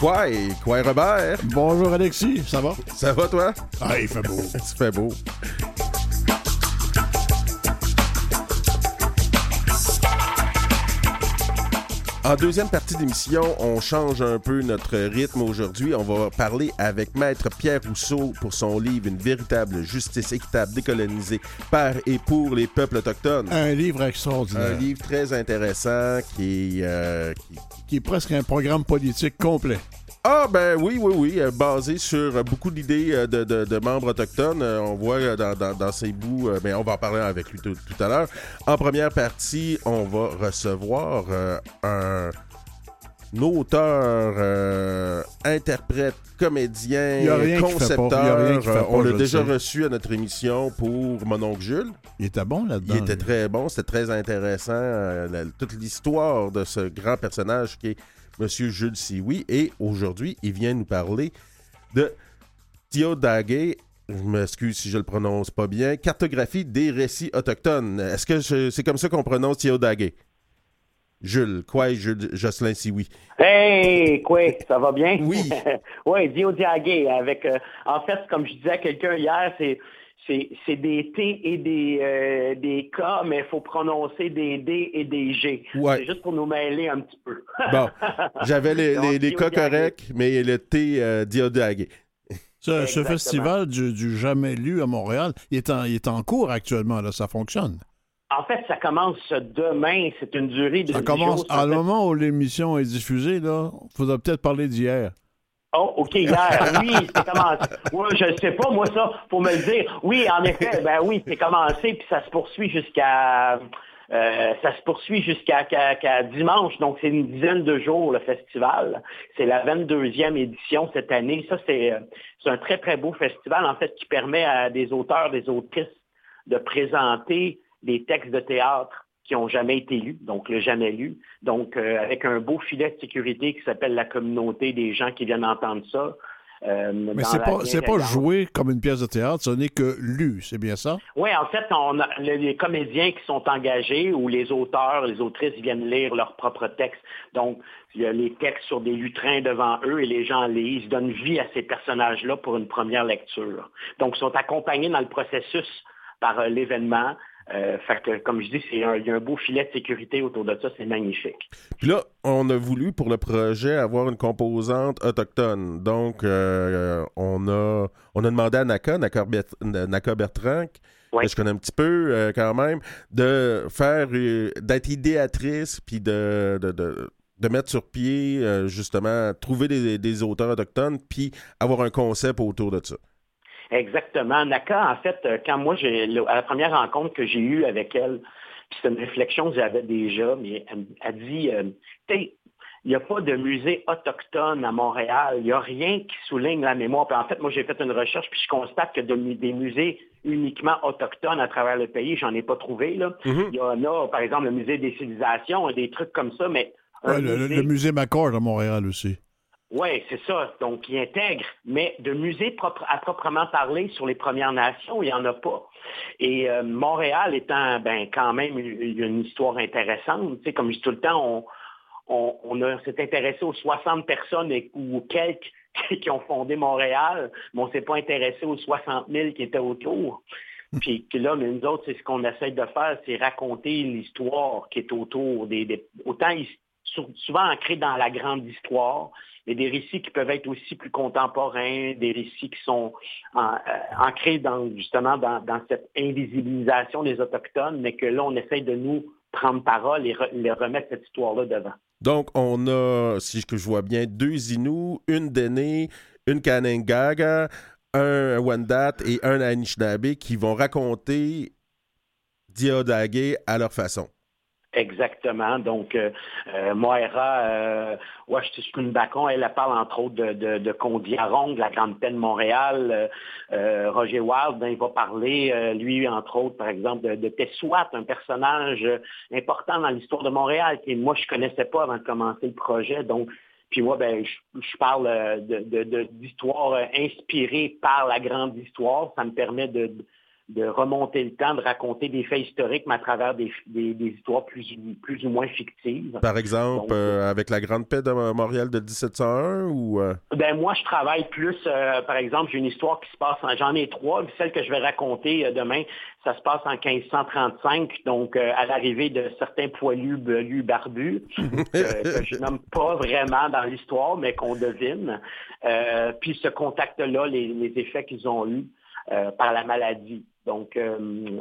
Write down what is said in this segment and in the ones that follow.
Quoi et quoi Robert? Bonjour Alexis, ça va? Ça va toi? Ah, il fait beau. Il fait beau. En deuxième partie d'émission, on change un peu notre rythme aujourd'hui. On va parler avec Maître Pierre Rousseau pour son livre Une véritable justice équitable décolonisée par et pour les peuples autochtones. Un livre extraordinaire. Un livre très intéressant qui, euh, qui... qui est presque un programme politique complet. Ah ben oui, oui, oui, euh, basé sur beaucoup d'idées euh, de, de, de, membres autochtones. Euh, on voit dans, dans, bouts, mais on va en parler avec lui tout, tout à l'heure. En première partie, on va recevoir un, un auteur, interprète, comédien, concepteur. Pas, on l'a déjà reçu à notre émission pour Mon oncle Jules. Il était bon là-dedans. Il était très bon, c'était très intéressant. La, toute l'histoire de ce grand personnage qui est Monsieur Jules Sioui. Et aujourd'hui, il vient nous parler de Tiodage. Je m'excuse si je le prononce pas bien. Cartographie des récits autochtones. Est-ce que c'est comme ça qu'on prononce Tiodage? Jules, quoi, Jules Jocelyn Sioui? Hey, quoi, ça va bien? Oui. oui, Diodage. Avec, euh, en fait, comme je disais à quelqu'un hier, c'est c'est des T et des, euh, des K, mais il faut prononcer des D et des G. Ouais. C'est juste pour nous mêler un petit peu. bon, j'avais les, les, les K corrects, mais le T euh, diodagé. Ce, ce festival du, du, Jamais lu à Montréal, il est en, il est en cours actuellement, là, ça fonctionne. En fait, ça commence demain. C'est une durée de Ça commence jours, à le moment où l'émission est diffusée, là. Il faudra peut-être parler d'hier. Oh, OK, hier, oui, c'est commencé. Oui, je ne sais pas, moi, ça, pour me le dire. Oui, en effet, ben oui, c'est commencé, puis ça se poursuit jusqu'à... Euh, ça se poursuit jusqu'à qu qu dimanche, donc c'est une dizaine de jours le festival. C'est la 22e édition cette année. Ça, c'est un très, très beau festival, en fait, qui permet à des auteurs, des autrices de présenter des textes de théâtre qui n'ont jamais été lus, donc le jamais lu. Donc, euh, avec un beau filet de sécurité qui s'appelle la communauté des gens qui viennent entendre ça. Euh, Mais c'est pas, c'est pas joué comme une pièce de théâtre, ce n'est que lu, c'est bien ça? Oui, en fait, on a les comédiens qui sont engagés ou les auteurs, les autrices viennent lire leurs propres textes. Donc, il y a les textes sur des lutrins devant eux et les gens lisent, donnent vie à ces personnages-là pour une première lecture. Donc, ils sont accompagnés dans le processus par euh, l'événement. Euh, fait que, comme je dis, c'est un, il y a un beau filet de sécurité autour de ça, c'est magnifique. Puis là, on a voulu pour le projet avoir une composante autochtone. Donc, euh, on a on a demandé à Naka, Naka, Naka Bertrand, oui. que je connais un petit peu euh, quand même, de faire d'être idéatrice puis de, de, de de mettre sur pied, euh, justement, trouver des, des auteurs autochtones, puis avoir un concept autour de ça. Exactement. Naka, en fait, euh, quand moi, j'ai à la première rencontre que j'ai eue avec elle, puis c'est une réflexion que j'avais déjà, mais elle, elle dit, euh, il n'y a pas de musée autochtone à Montréal, il n'y a rien qui souligne la mémoire. Puis en fait, moi, j'ai fait une recherche, puis je constate que de, des musées uniquement autochtones à travers le pays, j'en ai pas trouvé. Là. Mm -hmm. Il y en a, par exemple, le musée des civilisations, des trucs comme ça, mais... Ouais, le, musée... le musée à Montréal aussi. Oui, c'est ça. Donc, il intègre, mais de musée propre, à proprement parler sur les Premières Nations, il n'y en a pas. Et euh, Montréal étant ben, quand même une, histoire intéressante, tu sais, comme je dis tout le temps, on, on, on s'est intéressé aux 60 personnes et, ou quelques qui ont fondé Montréal, mais on ne s'est pas intéressé aux 60 000 qui étaient autour. Puis là, mais nous autres, c'est ce qu'on essaie de faire, c'est raconter l'histoire qui est autour des autant souvent ancrée dans la grande histoire, mais des récits qui peuvent être aussi plus contemporains, des récits qui sont en, euh, ancrés dans, justement dans, dans, cette invisibilisation des Autochtones, mais que là, on essaye de nous prendre parole et re, les remettre cette histoire-là devant. Donc, on a, si je vois bien, deux Inuits, une Dene, une Kanengaga, un Wendat et un Anishinaabe qui vont raconter Diodagé à leur façon. Exactement. Donc, euh, euh, Moira euh, Bacon, elle, elle parle entre autres de, de, de de la Grande Peine de Montréal. Euh, Roger Wild, ben, il va parler, euh, lui, entre autres, par exemple, de, de Tessouat, un personnage important dans l'histoire de Montréal, que moi, je connaissais pas avant de commencer le projet. Donc, puis moi, ben, je, je parle de, d'histoires inspirées par la grande histoire. Ça me permet de de remonter le temps, de raconter des faits historiques, mais à travers des, histoires plus, plus ou moins fictives. Par exemple, euh, avec la Grande Paix de Montréal de 1701 ou... Euh? Ben, moi, je travaille plus, euh, par exemple, j'ai une histoire qui se passe, j'en ai trois, celle que je vais raconter demain, ça se passe en 1535, donc à l'arrivée de certains poilus, belus, barbus, que je nomme pas vraiment dans l'histoire, mais qu'on devine. puis ce contact-là, les effets qu'ils ont eus. Euh, par la maladie. Donc, euh,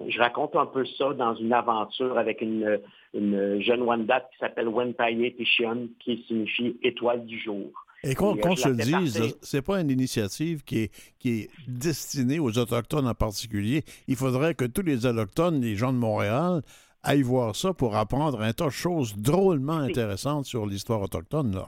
je raconte un peu ça dans une aventure avec une, jeune Wanda qui s'appelle Wentaye Tishion, qui signifie étoile du jour. Et qu'on euh, se le dise, c'est pas une initiative qui est, qui est destinée aux Autochtones en particulier. Il faudrait que tous les Autochtones, les gens de Montréal, aillent voir ça pour apprendre un tas de choses drôlement intéressantes sur l'histoire autochtone. Là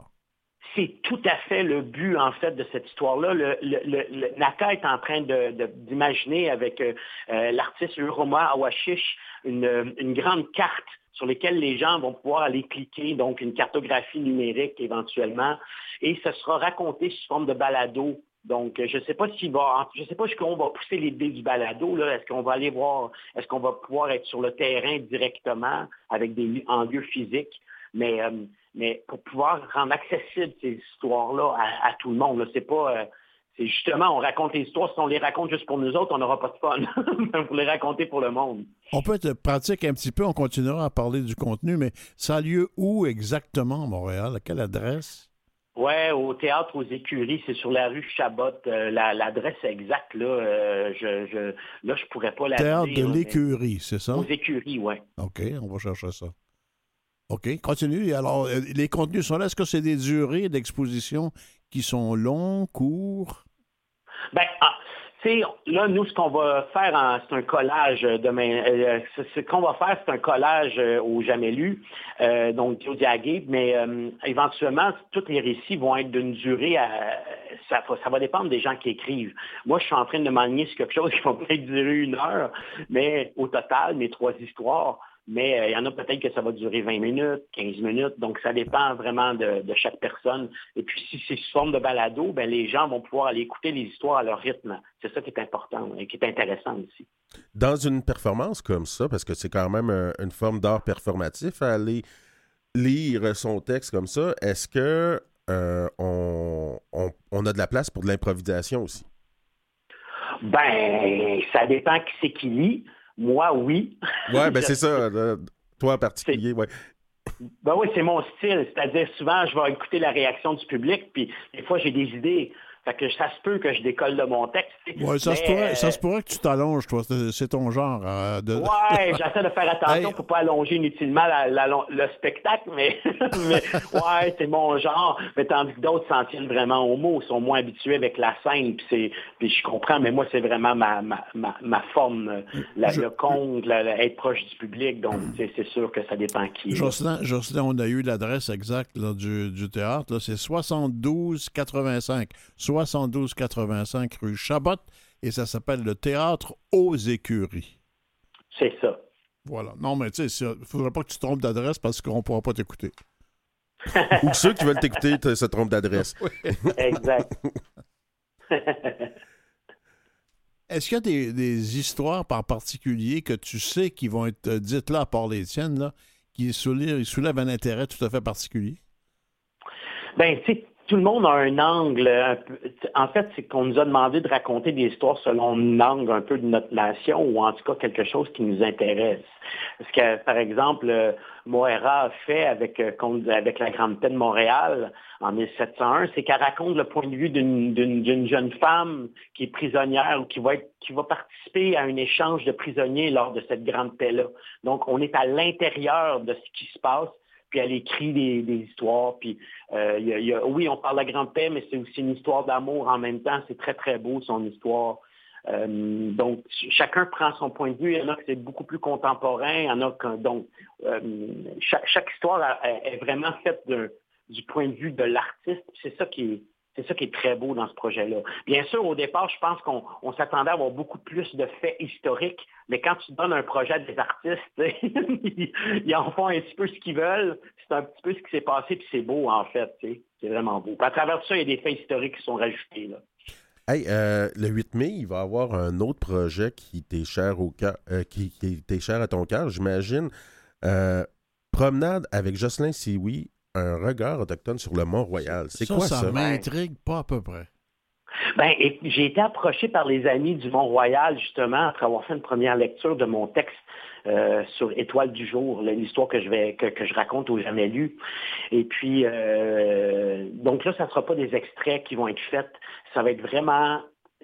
c'est tout à fait le but, en fait, de cette histoire-là. Le, NACA est en train d'imaginer avec euh, euh, l'artiste Uroma Awashish une, une, grande carte sur laquelle les gens vont pouvoir aller cliquer, donc une cartographie numérique éventuellement, et ce sera raconté sous forme de balado. Donc, je ne sais pas s'il va, je sais pas jusqu'où on va pousser l'idée du balado. Est-ce qu'on va aller voir, est-ce qu'on va pouvoir être sur le terrain directement avec des en lieu physique? Mais euh, mais pour pouvoir rendre accessible ces histoires-là à, tout le monde, c'est pas. Euh, c'est justement, on raconte les histoires. Si on les raconte juste pour nous autres, on n'aura pas de fun. Faut les raconter pour le monde. On peut être pratique un petit peu, on continuera à parler du contenu, mais ça a lieu où exactement, Montréal? À quelle adresse? Oui, au théâtre aux écuries, c'est sur la rue Chabot. Euh, l'adresse exacte, là, euh, je, je, là, je pourrais pas la Théâtre de l'écurie, c'est ça? Aux écuries, oui. OK, on va chercher ça. OK, continue. Alors, euh, les contenus sont là. Est-ce que c'est des durées d'exposition qui sont longs, courts? Ben, ah, là, nous, ce qu'on va faire, c'est un collage demain. Euh, ce qu'on va faire, c'est un collage euh, au jamais lu, donc au diagué, mais éventuellement, tous les récits vont être d'une durée ça, ça, va dépendre des gens qui écrivent. Moi, je suis en train de m'aligner sur quelque chose qui va peut-être durer une heure, mais au total, mes trois histoires, mais euh, il y en a peut-être que ça va durer 20 minutes, 15 minutes, donc ça dépend vraiment de, chaque personne. Et puis si c'est sous forme de balado, ben, les gens vont pouvoir aller écouter les histoires à leur rythme. C'est ça qui est important et qui est intéressant aussi. Dans une performance comme ça, parce que c'est quand même une forme d'art performatif, aller lire son texte comme ça, est-ce que euh, on, a de la place pour de l'improvisation aussi? Ben, ça dépend qui c'est qui lit. Moi, oui. Oui, ben c'est ça. toi en particulier, oui. Ben oui, c'est mon style. C'est-à-dire, souvent, je vais écouter la réaction du public, puis des fois, j'ai des idées. Fait que ça se peut que je décolle de mon texte. Ça, se pourrait, ça se pourrait que tu t'allonges, toi. C'est ton genre. Euh, de... Ouais, j'essaie de faire attention pour ne pas allonger inutilement le spectacle, mais, ouais, c'est mon genre. Mais tandis que d'autres s'en tiennent vraiment au mot, sont moins habitués avec la scène. Puis, je comprends, mais moi, c'est vraiment ma, ma, ma, forme, le conte, être proche du public. Donc, c'est sûr que ça dépend qui. Jocelyn, Jocelyn on a eu l'adresse exacte du, du, théâtre. C'est 7285. 7285 rue Chabot et ça s'appelle le Théâtre aux Écuries. C'est ça. Voilà. Non, mais tu sais, il ne faudrait pas que tu te trompes d'adresse parce qu'on ne pourra pas t'écouter. Ou ceux qui veulent t'écouter se trompent d'adresse. exact. Est-ce qu'il y a des, histoires par particulier que tu sais qui vont être dites là, par les tiennes, là, qui soulèvent, soulèvent un intérêt tout à fait particulier? Ben, tu sais, tout le monde a un angle. En fait, c'est qu'on nous a demandé de raconter des histoires selon l'angle un peu de notre nation ou en tout cas quelque chose qui nous intéresse. Ce que, par exemple, Moira a fait avec, euh, avec la Grande Paix de Montréal en 1701, c'est qu'elle raconte le point de vue d'une jeune femme qui est prisonnière ou qui va, être, qui va participer à un échange de prisonniers lors de cette Grande Paix-là. Donc, on est à l'intérieur de ce qui se passe puis elle écrit des, histoires. Puis euh, oui, on parle de la grande paix, mais c'est aussi une histoire d'amour en même temps. C'est très, très beau, son histoire. Euh, donc, chacun prend son point de vue. Il y en a que c'est beaucoup plus contemporain. Il y en a que, donc, euh, chaque, histoire est vraiment faite du point de vue de l'artiste. C'est ça qui est, c'est ça qui est très beau dans ce projet-là. Bien sûr, au départ, je pense qu'on s'attendait à avoir beaucoup plus de faits historiques, mais quand tu donnes un projet à des artistes, ils, en font un petit peu ce qu'ils veulent. C'est un petit peu ce qui s'est passé, puis c'est beau, en fait. C'est vraiment beau. à travers ça, il y a des faits historiques qui sont rajoutés. Hey, euh, le 8 mai, il va y avoir un autre projet qui t'est cher au cœur, euh, qui, qui cher à ton cœur, j'imagine. Euh, promenade avec Jocelyn Sioui, un regard autochtone sur le Mont-Royal. C'est quoi ça? Ça? m'intrigue pas à peu près. Ben, j'ai été approché par les amis du Mont-Royal, justement, après avoir fait une première lecture de mon texte euh, sur Étoile du jour, l'histoire que je vais que, je raconte aux jamais lu. Et puis, euh, donc là, ça ne sera pas des extraits qui vont être faits. Ça va être vraiment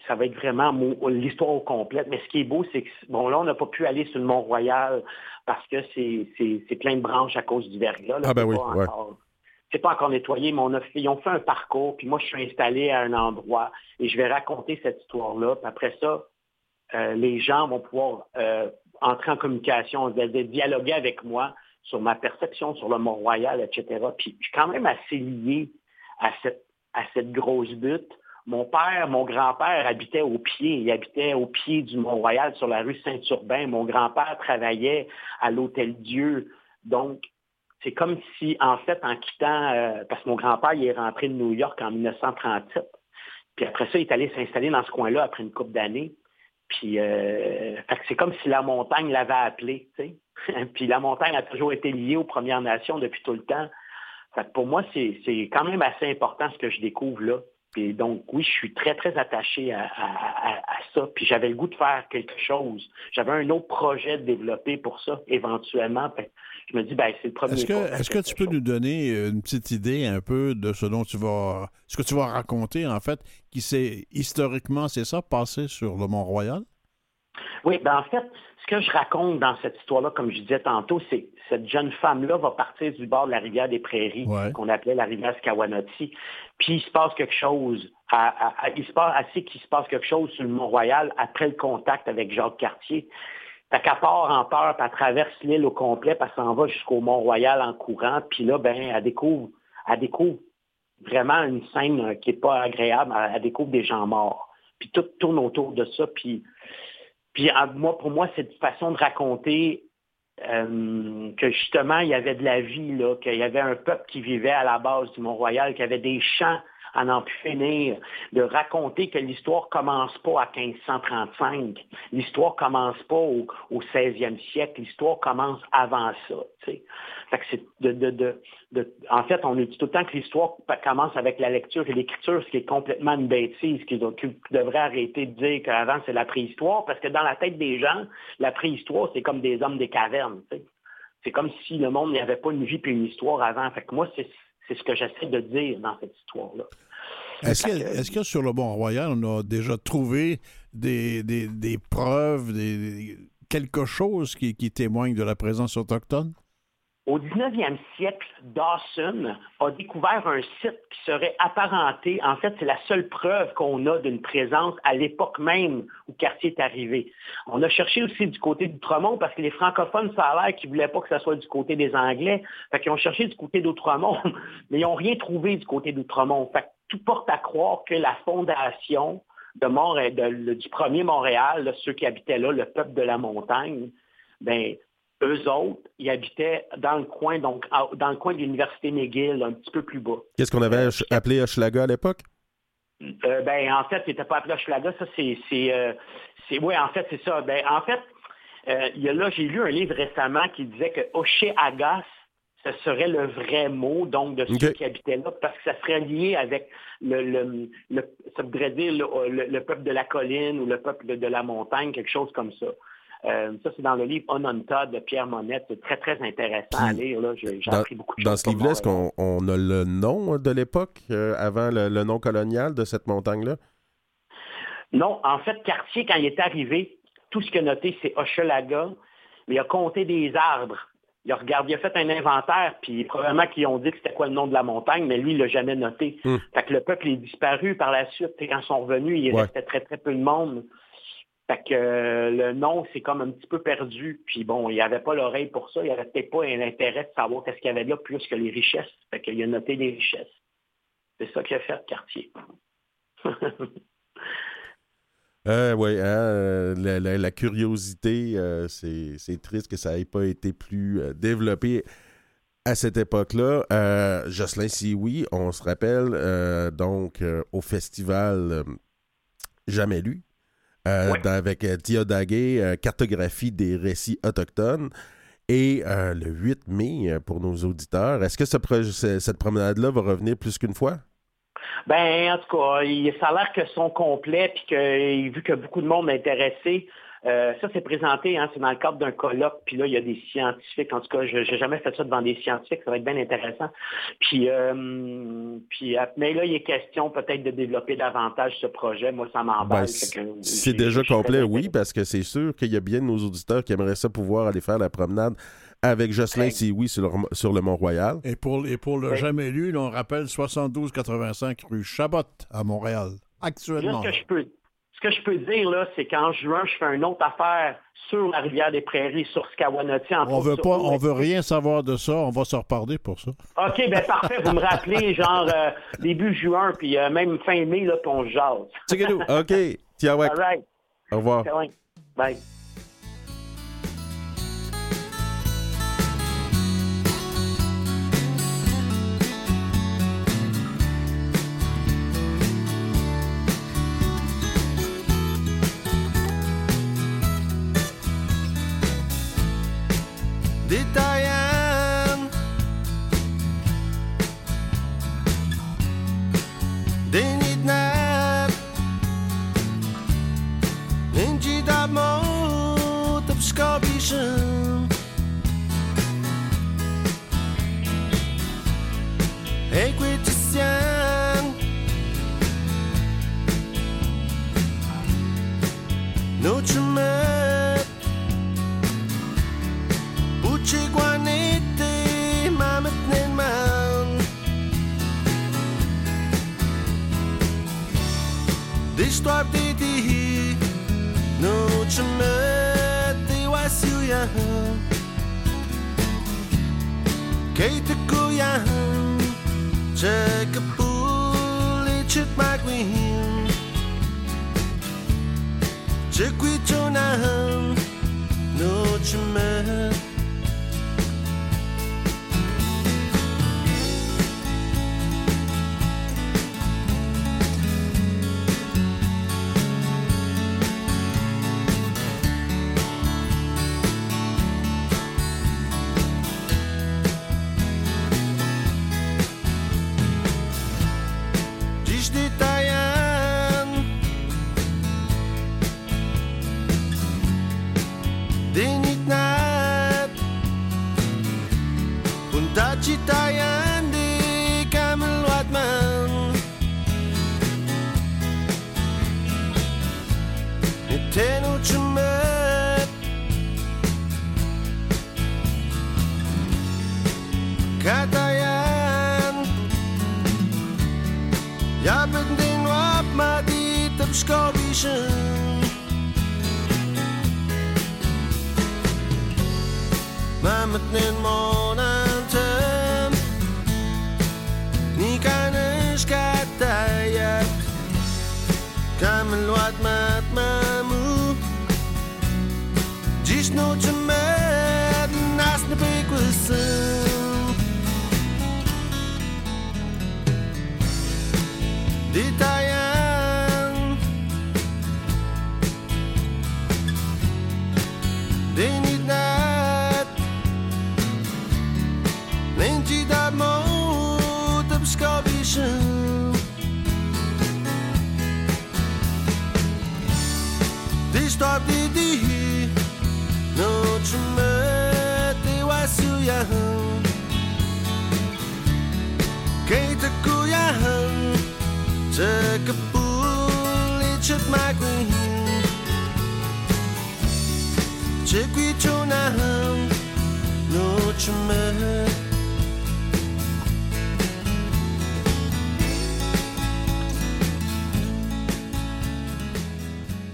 ça va être vraiment l'histoire au complète. Mais ce qui est beau, c'est que, bon, là, on n'a pas pu aller sur le Mont-Royal parce que c'est plein de branches à cause du verglas. ah ben oui, c'est pas encore nettoyé, mais on a fait, ils ont fait un parcours, puis moi, je suis installé à un endroit et je vais raconter cette histoire-là. Puis après ça, euh, les gens vont pouvoir euh, entrer en communication, dialoguer avec moi sur ma perception sur le Mont-Royal, etc. Puis je suis quand même assez lié à cette, à cette grosse butte. Mon père, mon grand-père habitait au pied, il habitait au pied du Mont-Royal sur la rue Saint-Urbain. Mon grand-père travaillait à l'Hôtel Dieu. Donc, c'est comme si, en fait, en quittant, euh, parce que mon grand-père, il est rentré de New York en 1937, puis après ça, il est allé s'installer dans ce coin-là après une couple d'années. Puis, euh, c'est comme si la montagne l'avait appelé, puis la montagne a toujours été liée aux Premières Nations depuis tout le temps. Pour moi, c'est quand même assez important ce que je découvre là. Donc, oui, je suis très, très attaché à, ça. Puis j'avais le goût de faire quelque chose. J'avais un autre projet de développer pour ça, éventuellement. je me dis, ben, c'est le premier Est-ce que, est-ce que tu peux nous donner une petite idée un peu de ce dont tu vas, ce que tu vas raconter, en fait, qui s'est, historiquement, c'est ça, passé sur le Mont-Royal? Oui, ben en fait, ce que je raconte dans cette histoire-là, comme je disais tantôt, c'est que cette jeune femme-là va partir du bord de la rivière des Prairies, qu'on appelait la rivière Scawanati, puis il se passe quelque chose, il se passe assez qu'il se passe quelque chose sur le Mont-Royal après le contact avec Jacques Cartier. Fait qu'elle part en peur, puis elle traverse l'île au complet, puis elle s'en va jusqu'au Mont-Royal en courant, puis là, ben, elle découvre, elle découvre vraiment une scène qui n'est pas agréable, elle découvre des gens morts. Puis tout tourne autour de ça, puis puis moi, pour moi, c'est une façon de raconter euh, que justement, il y avait de la vie, qu'il y avait un peuple qui vivait à la base du Mont-Royal, qu'il y avait des champs à n'en plus finir, de raconter que l'histoire commence pas à 1535, l'histoire commence pas au, 16e siècle, l'histoire commence avant ça. en fait, on dit tout le temps que l'histoire commence avec la lecture et l'écriture, ce qui est complètement une bêtise, qui, devrait arrêter de dire qu'avant c'est la préhistoire, parce que dans la tête des gens, la préhistoire, c'est comme des hommes des cavernes. C'est comme si le monde n'y avait pas une vie et une histoire avant. Fait que moi, c'est ce que j'essaie de dire dans cette histoire-là. Est-ce que, sur le Bon Royal, on a déjà trouvé des, preuves, des, quelque chose qui, qui témoigne de la présence autochtone? Au 19e siècle, Dawson a découvert un site qui serait apparenté, en fait, c'est la seule preuve qu'on a d'une présence à l'époque même où Cartier est arrivé. On a cherché aussi du côté d'Outremont parce que les francophones, ça a l'air qu'ils ne voulaient pas que ce soit du côté des Anglais. Fait qu'ils ont cherché du côté d'Outremont, mais ils n'ont rien trouvé du côté d'Outremont. Fait que tout porte à croire que la fondation du premier Montréal, ceux qui habitaient là, le peuple de la montagne, ben, eux autres, ils habitaient dans le coin, donc dans le coin de l'Université McGill, un petit peu plus bas. Qu'est-ce qu'on avait appelé Hochelaga à l'époque? Euh, ben, en fait, il n'était pas appelé Hochelaga, ça c'est. Euh, oui, en fait, c'est ça. Ben, en fait, euh, il y a là, j'ai lu un livre récemment qui disait que Hochelaga, ce serait le vrai mot, donc, de ceux qui habitaient là, parce que ça serait lié avec le, ça voudrait dire le, peuple de la colline ou le peuple de la montagne, quelque chose comme ça. Euh, ça, c'est dans le livre Ononta de Pierre Monette. C'est très, très intéressant à lire. J'ai appris beaucoup de choses. Dans ce livre-là, est-ce qu'on a le nom de l'époque, euh, avant le, nom colonial de cette montagne-là? Non. En fait, Cartier, quand il est arrivé, tout ce qu'il a noté, c'est Hochelaga, mais il a compté des arbres. Il a, regardé, il a fait un inventaire, puis probablement qu'ils ont dit que c'était quoi le nom de la montagne, mais lui, il l'a jamais noté. Hmm. Fait que le peuple est disparu par la suite. quand ils sont revenus, il restait très, très peu de monde. Fait que euh, le nom, c'est comme un petit peu perdu. Puis bon, il n'y avait pas l'oreille pour ça. Il n'y avait peut-être pas l'intérêt de savoir qu'est-ce qu'il y avait là plus que les richesses. Fait qu'il a noté les richesses. C'est ça qu'il a fait, quartier. euh, oui, hein, la, curiosité, euh, c'est triste que ça n'ait pas été plus euh, développé à cette époque-là. Jocelyn oui, on se rappelle, donc, au festival jamais lu. Avec Tia cartographie des récits autochtones. Et le 8 mai, pour nos auditeurs, est-ce que cette promenade-là va revenir plus qu'une fois? Ben, en tout cas, ça a l'air que son complet, puis que vu que beaucoup de monde est intéressé, euh, ça, c'est présenté, hein, c'est dans le cadre d'un colloque, puis là, il y a des scientifiques. En tout cas, je n'ai jamais fait ça devant des scientifiques, ça va être bien intéressant. Puis, euh, puis euh, mais là, il est question peut-être de développer davantage ce projet. Moi, ça m'emballe. Ben, c'est déjà complet, oui, parce que c'est sûr qu'il y a bien de nos auditeurs qui aimeraient ça pouvoir aller faire la promenade avec Jocelyn Sioui sur, sur le, Mont-Royal. Et pour, et pour le jamais lu, on rappelle 72-85 rue Chabot à Montréal, actuellement. que je peux, ce que je peux dire, là, c'est qu'en juin, je fais une autre affaire sur la rivière des Prairies, sur Scawanati. On veut pas, on veut rien savoir de ça. On va se reparler pour ça. OK, ben parfait. Vous me rappelez, genre, euh, début juin, puis euh, même fin mai, là, puis on jase. OK. Tiens, ouais. All right. Au revoir. Bye.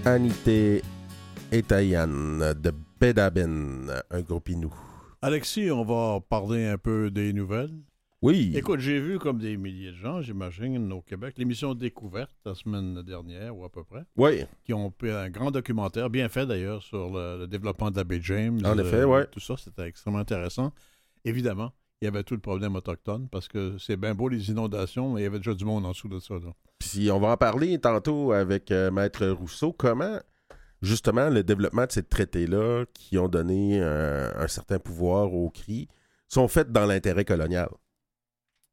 Anité et de Bedaben, un groupe Inou. Alexis, on va parler un peu des nouvelles. Oui. Écoute, j'ai vu comme des milliers de gens, j'imagine, au Québec, l'émission Découverte la semaine dernière ou à peu près. Oui. Qui ont fait un grand documentaire, bien fait d'ailleurs, sur le, développement de la James. En effet, oui. Tout ça, c'était extrêmement intéressant. Évidemment, il y avait tout le problème autochtone parce que c'est bien beau les inondations, mais il y avait déjà du monde en dessous de ça. Puis on va en parler tantôt avec euh, Maître Rousseau. Comment, justement, le développement de ces traités-là qui ont donné euh, un certain pouvoir au CRI sont faits dans l'intérêt colonial?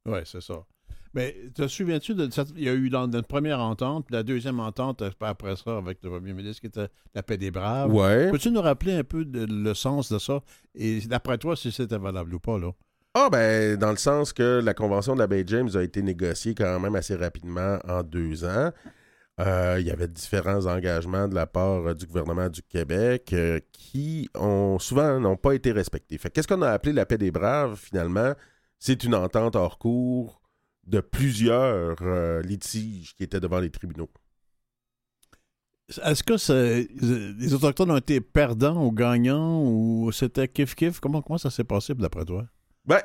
Oui, c'est ça. Mais te souviens-tu de Il y a eu dans notre première entente, puis la deuxième entente après ça avec le premier ministre qui était la paix des braves. Ouais. Peux-tu nous rappeler un peu le sens de ça? Et d'après toi, si c'était valable ou pas, là? Ah, ben, dans le sens que la Convention de la Baie James a été négociée quand même assez rapidement en deux ans. Euh, il y avait différents engagements de la part euh, du gouvernement du Québec euh, qui ont souvent n'ont pas été respectés. Fait qu'est-ce qu'on a appelé la paix des braves finalement? C'est une entente hors cours de plusieurs litiges qui étaient devant les tribunaux. Est-ce que les autochtones ont été perdants ou gagnants ou c'était kiff kiff Comment comment ça s'est passé d'après toi? Ben,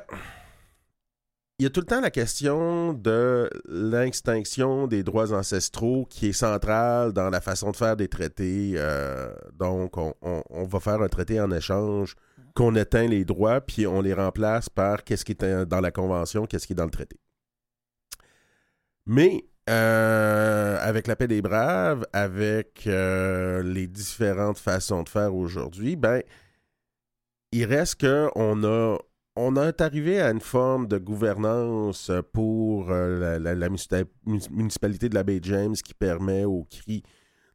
il y a tout le temps la question de l'extinction des droits ancestraux qui est centrale dans la façon de faire des traités. Euh, donc, on, va faire un traité en échange qu'on éteint les droits, puis on les remplace par qu'est-ce qui est dans la Convention, qu'est-ce qui est dans le traité. Mais euh, avec la paix des braves, avec euh, les différentes façons de faire aujourd'hui, ben, il reste qu'on a on est arrivé à une forme de gouvernance pour euh, la, municipalité de la baie James qui permet aux CRI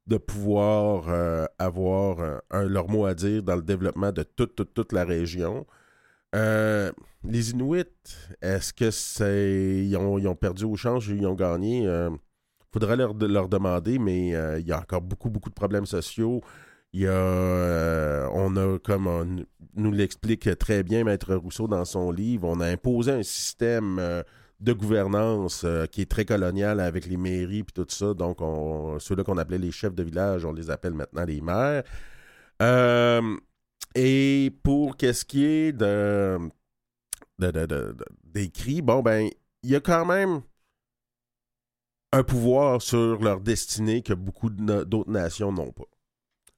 de pouvoir euh, avoir leur mot à dire dans le développement de toute, toute, la région. Euh, les Inuits, est-ce que c'est. Ils ont, perdu au change ou ils ont gagné? Il faudrait leur, leur demander, mais il y a encore beaucoup, beaucoup de problèmes sociaux. Il y a, euh, on a, comme on nous l'explique très bien Maître Rousseau dans son livre, on a imposé un système euh, de gouvernance euh, qui est très colonial avec les mairies et tout ça. Donc, ceux-là qu'on appelait les chefs de village, on les appelle maintenant les maires. et pour qu'est-ce qui est de, des cris, bon, ben, il y a quand même un pouvoir sur leur destinée que beaucoup d'autres nations n'ont pas.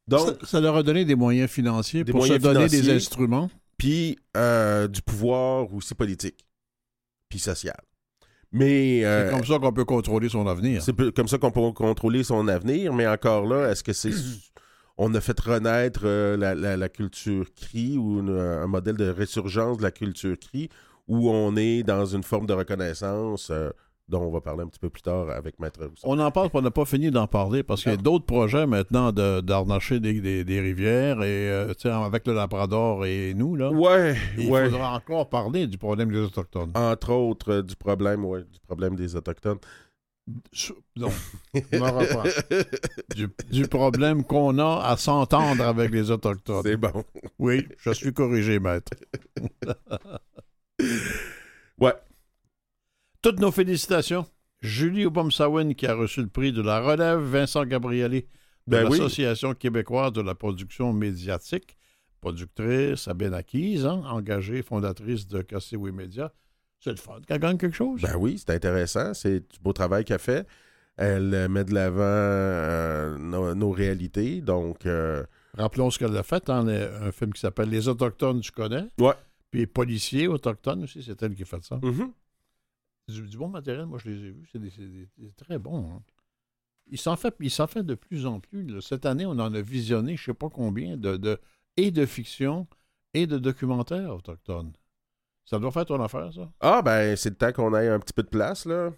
Donc, ça, leur a donné des moyens financiers pour se donner des instruments. Puis euh, du pouvoir aussi politique, puis social. Mais euh, c'est comme ça qu'on peut contrôler son avenir. C'est comme ça qu'on peut contrôler son avenir, mais encore là, est-ce que c'est on a fait renaître euh, la, culture cri ou un modèle de résurgence de la culture cri où on est dans une forme de reconnaissance dont on va parler un petit peu plus tard avec Maître Rousseau. On en parle, on n'a pas fini d'en parler parce qu'il y a d'autres projets maintenant d'arnacher des, des, rivières et euh, avec le Labrador et nous là. Ouais, il faudra encore parler du problème des autochtones. Entre autres euh, du problème, ouais, du problème des autochtones. Non, du, du problème qu'on a à s'entendre avec les autochtones. C'est bon. Oui, je suis corrigé, maître. ouais. Toutes nos félicitations. Julie Obomsawin qui a reçu le prix de la relève, Vincent Gabrielli de ben l'Association québécoise de la production médiatique, productrice à bien acquise, hein, engagée, fondatrice de Casséoui Média. C'est le fun qu'elle gagne quelque chose. Ben oui, c'est intéressant. C'est du beau travail qu'elle fait. Elle met de l'avant euh, nos, réalités. Donc. Euh, Rappelons ce qu'elle a fait, hein, un film qui s'appelle Les Autochtones, tu connais. Ouais. Puis Policiers autochtones aussi, c'est elle qui a fait ça. Mm-hmm du, bon matériel, moi je les ai vus, c'est très bon. Hein. Il s'en fait, fait de plus en plus. Cette année, on en a visionné, je ne sais pas combien, de, de, et de fiction et de documentaires autochtones. Ça doit faire ton affaire, ça? Ah, ben, c'est le temps qu'on ait un petit peu de place, là.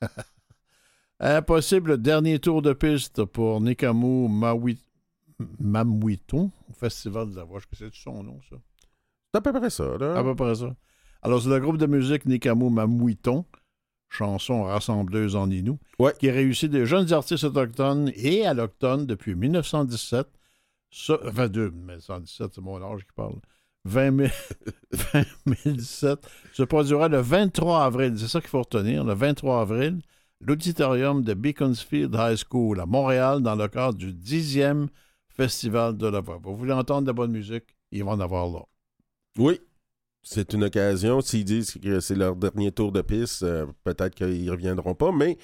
Impossible dernier tour de piste pour Nikamu Mamwiton au Festival de la Voix. Je sais son nom, ça? C'est à peu près ça, là. À peu près ça. Alors, c'est le groupe de musique Nikamu Mamouiton, chanson rassembleuse en Inou, qui a réussi des jeunes artistes autochtones et allochtones depuis 1917. Ça, enfin, 1917, c'est mon âge qui parle. 20, 2017 se produira le 23 avril. C'est ça qu'il faut retenir. Le 23 avril, l'auditorium de Beaconsfield High School à Montréal dans le cadre du 10e Festival de la Voix. Vous voulez entendre de la bonne musique? Ils vont en avoir là. Oui, c'est une occasion. S'ils disent que c'est leur dernier tour de piste, euh, peut-être qu'ils ne reviendront pas, mais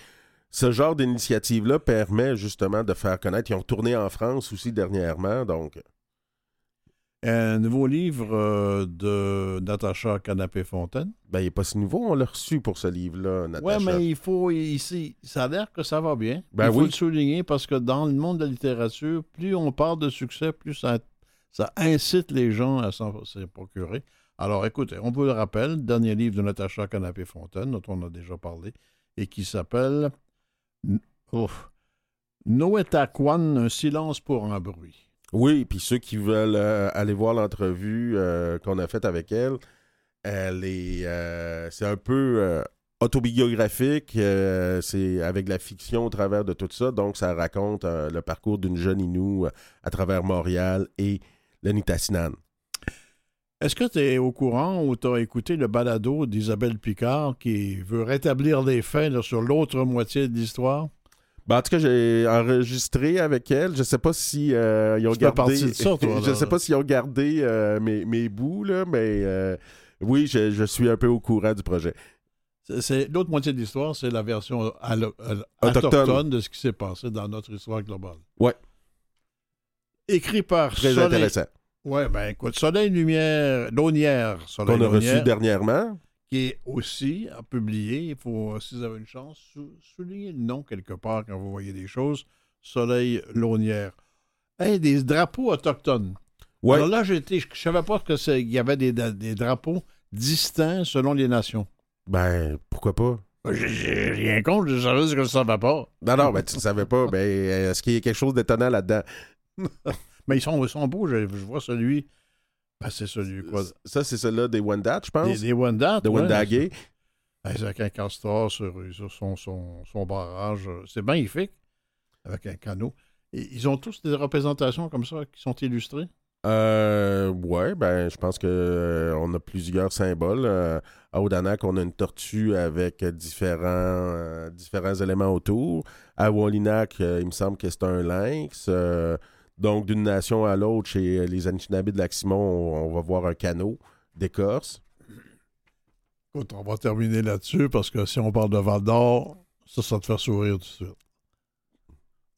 ce genre d'initiative-là permet justement de faire connaître. Ils ont tourné en France aussi dernièrement, donc. Un nouveau livre euh, de Natacha Canapé-Fontaine. Ben, il n'est pas si nouveau, on l'a reçu pour ce livre-là, Natacha. Oui, mais il faut ici, ça a l'air que ça va bien. Ben il faut oui. le souligner parce que dans le monde de la littérature, plus on parle de succès, plus ça, ça incite les gens à s'en s'en procurer. Alors écoutez, on vous le rappelle, dernier livre de Natacha Canapé-Fontaine, dont on a déjà parlé, et qui s'appelle Ouf. Noétaquan, un silence pour un bruit. Oui, puis ceux qui veulent euh, aller voir l'entrevue euh, qu'on a faite avec elle, elle est, euh, c'est un peu autobiographique, c'est avec la fiction au travers de tout ça, donc ça raconte le parcours d'une jeune Inou à travers Montréal et le Nitassinan. Est-ce que tu es au courant ou tu as écouté le balado d'Isabelle Picard qui veut rétablir les faits là, sur l'autre moitié de l'histoire? Ben, en tout cas, j'ai enregistré avec elle. Je sais pas si euh, ils ont gardé. ça, toi, je sais pas s'ils ont gardé euh, mes, mes bouts, là, mais euh, oui, je, je suis un peu au courant du projet. C'est- l'autre moitié de l'histoire, c'est la version Autochtone. autochtone de ce qui s'est passé dans notre histoire globale. Ouais. Écrit par Très Soleil. intéressant. Ouais, ben écoute, Soleil Lumière, Launière, Soleil Qu'on a reçu dernièrement. qui est aussi à publier. Il faut, si vous avez une chance, sou- souligner le nom quelque part quand vous voyez des choses. Soleil Launière. Hey, des drapeaux autochtones. Ouais. Alors là, j'étais, je ne savais pas que c'est- il y avait des, des drapeaux distincts selon les nations. Ben, pourquoi pas? J'ai- J'ai rien contre, je savais ce que je ne savais pas. Non, non, ben, tu ne savais pas. Ben, est-ce qu'il y a quelque chose d'étonnant là-dedans? Mais ils sont, ils sont beaux, je, je vois celui. Ben, c'est celui quoi. Ça, c'est celui-là des Wendat, je pense. Des, des de ouais. C'est Avec un castor sur, sur son, son, son barrage. C'est magnifique. Avec un canot. Et ils ont tous des représentations comme ça qui sont illustrées? Euh, ouais, ben, je pense que euh, on a plusieurs symboles. Euh, à Odanak, on a une tortue avec différents, euh, différents éléments autour. À Wallinac, euh, il me semble que c'est un lynx. Euh, donc, d'une nation à l'autre, chez les Anishinaabe de Lac-Simon, on, on va voir un canot d'écorce. Écoute, on va terminer là-dessus parce que si on parle de Val d'Or, ça, ça te fait sourire tout de suite.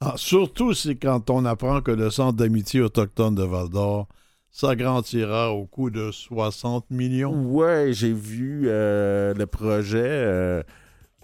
Ah, surtout c'est quand on apprend que le centre d'amitié autochtone de Val d'Or s'agrandira au coût de 60 millions. Ouais, j'ai vu euh, le projet. euh,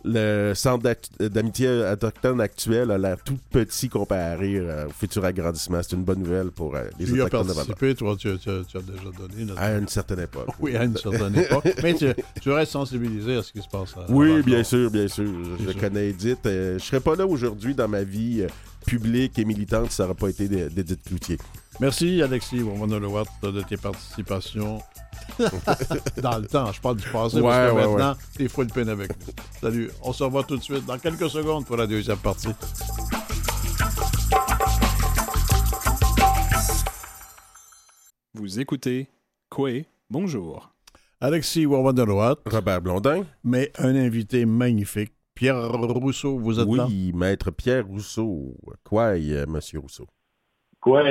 le centre d'amitié autochtone actuel a l'air tout petit comparé euh, au futur agrandissement. C'est une bonne nouvelle pour euh, les Tu as Autochtones de toi, tu, tu- tu as déjà donné. À une certaine époque. Oui, à une certaine époque. Mais tu, tu restes sensibilisé à ce qui se passe. à- Oui, bien sûr, bien sûr. Je, je sûr. connais Edith. Euh, je serais pas là aujourd'hui dans ma vie euh, publique et militante si ça n'aurait pas été d'E- d'Edith Cloutier. Merci, Alexis Watt, de tes participations dans le temps. Je parle du passé Ouais, parce que ouais, maintenant, t'es full peine avec nous. Salut. On se revoit tout de suite dans quelques secondes pour la deuxième partie. Vous écoutez Quoi Bonjour. Alexis Watt, Robert Blondin. mais un invité magnifique. Pierre Rousseau, vous êtes oui, là? maître Pierre Rousseau. Quoi, euh, monsieur Rousseau? Quoi?